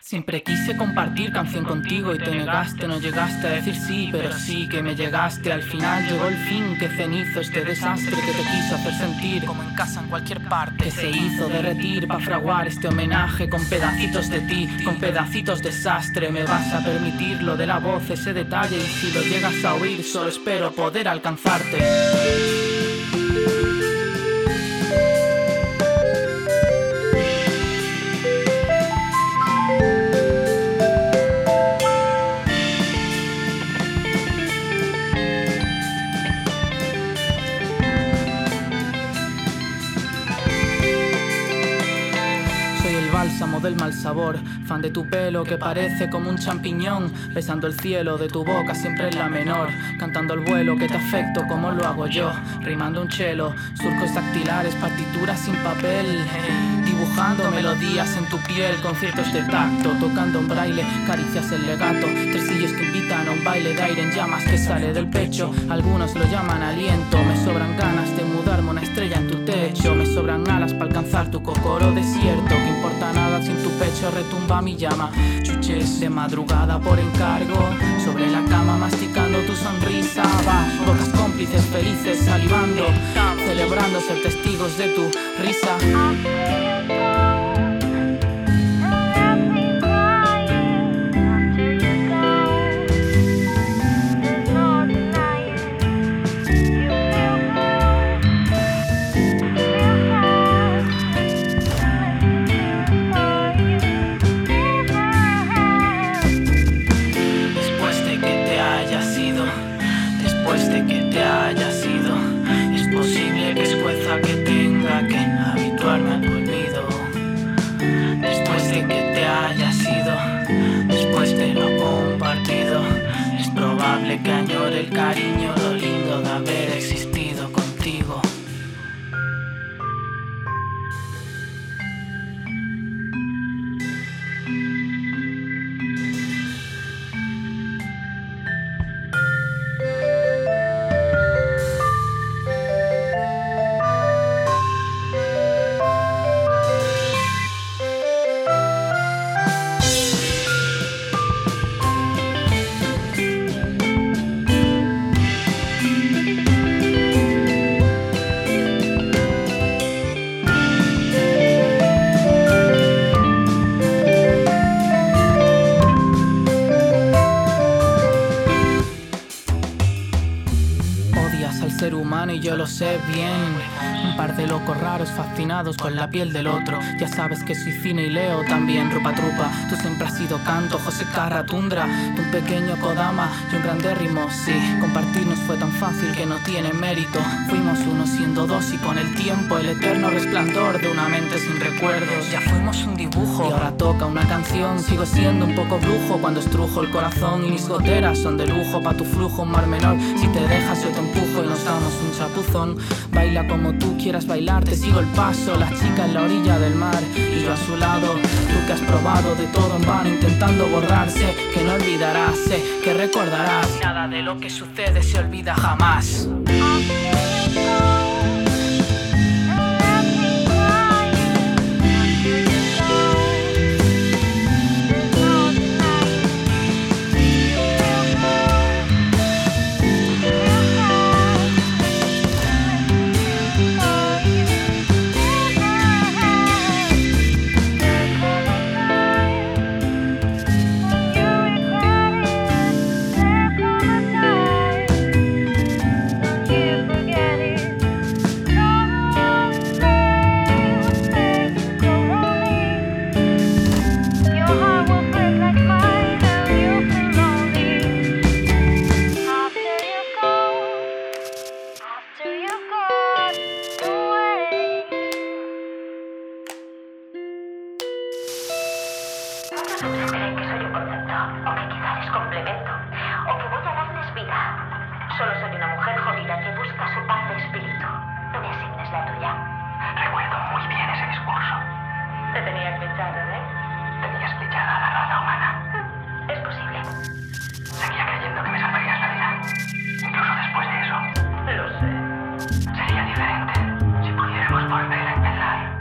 Siempre quise compartir canción contigo y te negaste, no llegaste a decir sí, pero sí que me llegaste. Al final llegó el fin que cenizo este desastre que te quiso hacer sentir como en casa en cualquier parte. Que se hizo derretir para fraguar este homenaje con pedacitos de ti, con pedacitos de desastre. Me vas a permitir lo de la voz, ese detalle y si lo llegas a oír solo espero poder alcanzarte. Del mal sabor, fan de tu pelo que parece como un champiñón, besando el cielo de tu boca siempre en la menor, cantando al vuelo que te afecto como lo hago yo, rimando un chelo, surcos dactilares, partituras sin papel. Dibujando melodías en tu piel, conciertos de tacto, tocando un braille, caricias el legato, tresillos que invitan a un baile de aire en llamas que sale del pecho. Algunos lo llaman aliento, me sobran ganas de mudarme una estrella en tu techo, me sobran alas para alcanzar tu cocoro desierto, que importa nada si en tu pecho retumba mi llama. Chuches de madrugada por encargo, sobre la cama masticando tu sonrisa, va, bocas cómplices felices salivando, celebrando ser testigos de tu risa. Que añore el cariño, y yo lo sé bien. Un par de locos raros fascinados con la piel del otro. Ya sabes que soy cine y leo también rupa trupa. Tú siempre has sido canto, José Carra, Tundra. Tu un pequeño Kodama y un grandérrimo, sí. Compartirnos fue tan fácil que no tiene mérito. Fuimos uno siendo dos y con el tiempo el eterno resplandor de una mente sin recuerdos. Ya fuimos un dibujo y ahora toca una canción. Sigo siendo un poco brujo cuando estrujo el corazón y mis goteras son de lujo pa' tu flujo, un mar menor. Si te dejas yo te damos un chapuzón. Baila como tú quieras bailar, te sigo el paso. La chica en la orilla del mar y yo a su lado. Tú que has probado de todo en vano, intentando borrarse. Que no olvidarás, sé que recordarás. Nada de lo que sucede se olvida jamás. Si pudiéramos volver a empezar.